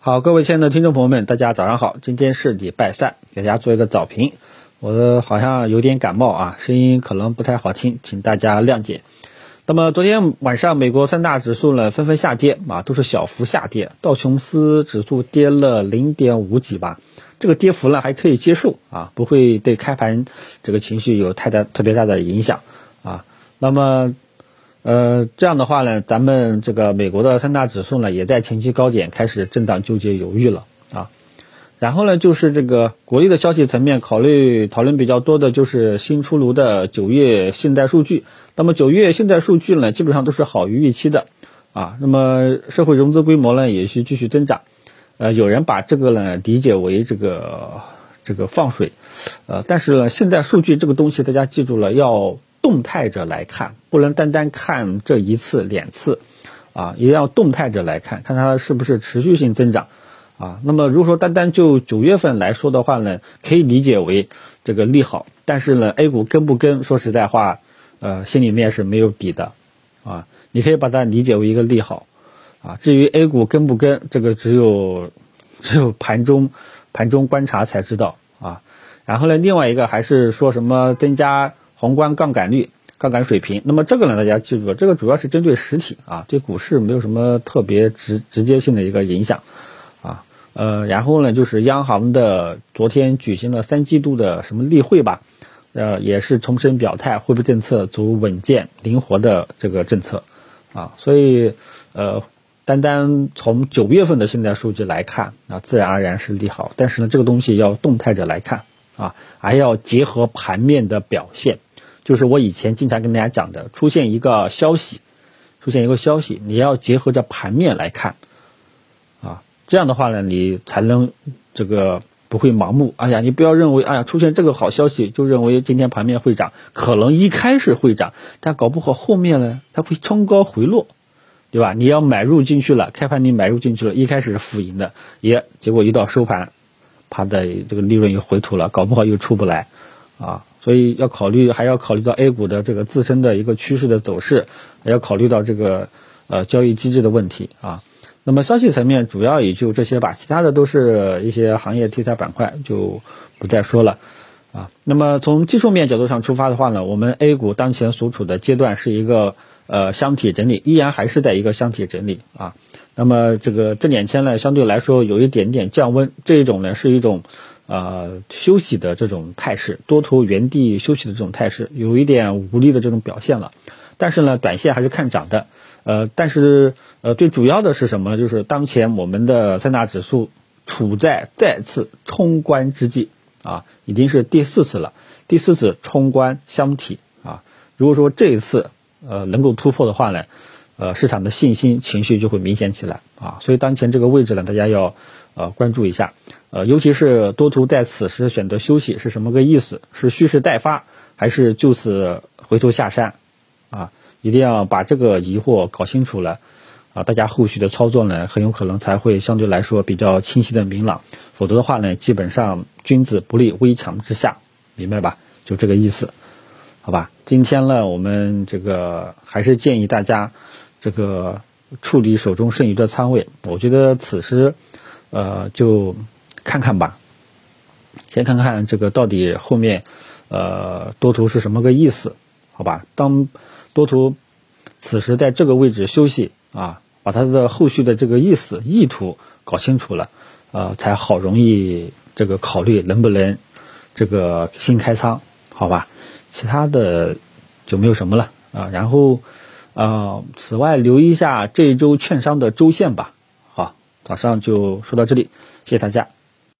好，各位亲爱的听众朋友们，大家早上好，今天是礼拜三，给大家做一个早评。我好像有点感冒啊，声音可能不太好听，请大家谅解。那么昨天晚上美国三大指数呢纷纷下跌啊，都是小幅下跌，道琼斯指数跌了零点五几吧，这个跌幅呢还可以接受啊，不会对开盘这个情绪有太大特别大的影响啊。那么。呃，这样的话呢，咱们这个美国的三大指数呢，也在前期高点开始震荡纠结犹豫了啊。然后呢，就是这个国内的消息层面，考虑讨论比较多的就是新出炉的九月信贷数据。那么九月信贷数据呢，基本上都是好于预期的啊。那么社会融资规模呢，也是继续增长。呃，有人把这个呢理解为这个这个放水，呃，但是呢，信贷数据这个东西，大家记住了要。动态着来看，不能单单看这一次两次，啊，一定要动态着来看，看它是不是持续性增长，啊，那么如果说单单就九月份来说的话呢，可以理解为这个利好，但是呢，A 股跟不跟，说实在话，呃，心里面是没有底的，啊，你可以把它理解为一个利好，啊，至于 A 股跟不跟，这个只有只有盘中盘中观察才知道，啊，然后呢，另外一个还是说什么增加。宏观杠杆率、杠杆水平，那么这个呢，大家记住，这个主要是针对实体啊，对股市没有什么特别直直接性的一个影响啊。呃，然后呢，就是央行的昨天举行了三季度的什么例会吧，呃，也是重申表态，货币政策走稳健、灵活的这个政策啊。所以，呃，单单从九月份的信贷数据来看，啊，自然而然是利好。但是呢，这个东西要动态着来看啊，还要结合盘面的表现。就是我以前经常跟大家讲的，出现一个消息，出现一个消息，你要结合着盘面来看，啊，这样的话呢，你才能这个不会盲目。哎呀，你不要认为，哎呀，出现这个好消息就认为今天盘面会涨，可能一开始会涨，但搞不好后面呢，它会冲高回落，对吧？你要买入进去了，开盘你买入进去了，一开始是浮盈的，也结果一到收盘，它的这个利润又回吐了，搞不好又出不来，啊。所以要考虑，还要考虑到 A 股的这个自身的一个趋势的走势，还要考虑到这个呃交易机制的问题啊。那么消息层面主要也就这些吧，其他的都是一些行业题材板块，就不再说了啊。那么从技术面角度上出发的话呢，我们 A 股当前所处的阶段是一个呃箱体整理，依然还是在一个箱体整理啊。那么这个这两天呢，相对来说有一点点降温，这一种呢是一种。呃，休息的这种态势，多头原地休息的这种态势，有一点无力的这种表现了。但是呢，短线还是看涨的。呃，但是呃，最主要的是什么呢？就是当前我们的三大指数处在再次冲关之际啊，已经是第四次了，第四次冲关箱体啊。如果说这一次呃能够突破的话呢，呃，市场的信心情绪就会明显起来啊。所以当前这个位置呢，大家要呃关注一下。呃，尤其是多头在此时选择休息是什么个意思？是蓄势待发，还是就此回头下山？啊，一定要把这个疑惑搞清楚了，啊，大家后续的操作呢，很有可能才会相对来说比较清晰的明朗。否则的话呢，基本上君子不立危墙之下，明白吧？就这个意思，好吧？今天呢，我们这个还是建议大家这个处理手中剩余的仓位。我觉得此时，呃，就。看看吧，先看看这个到底后面，呃，多头是什么个意思？好吧，当多头此时在这个位置休息啊，把它的后续的这个意思、意图搞清楚了，呃，才好容易这个考虑能不能这个新开仓，好吧？其他的就没有什么了啊。然后啊，此外留意一下这一周券商的周线吧。好，早上就说到这里，谢谢大家。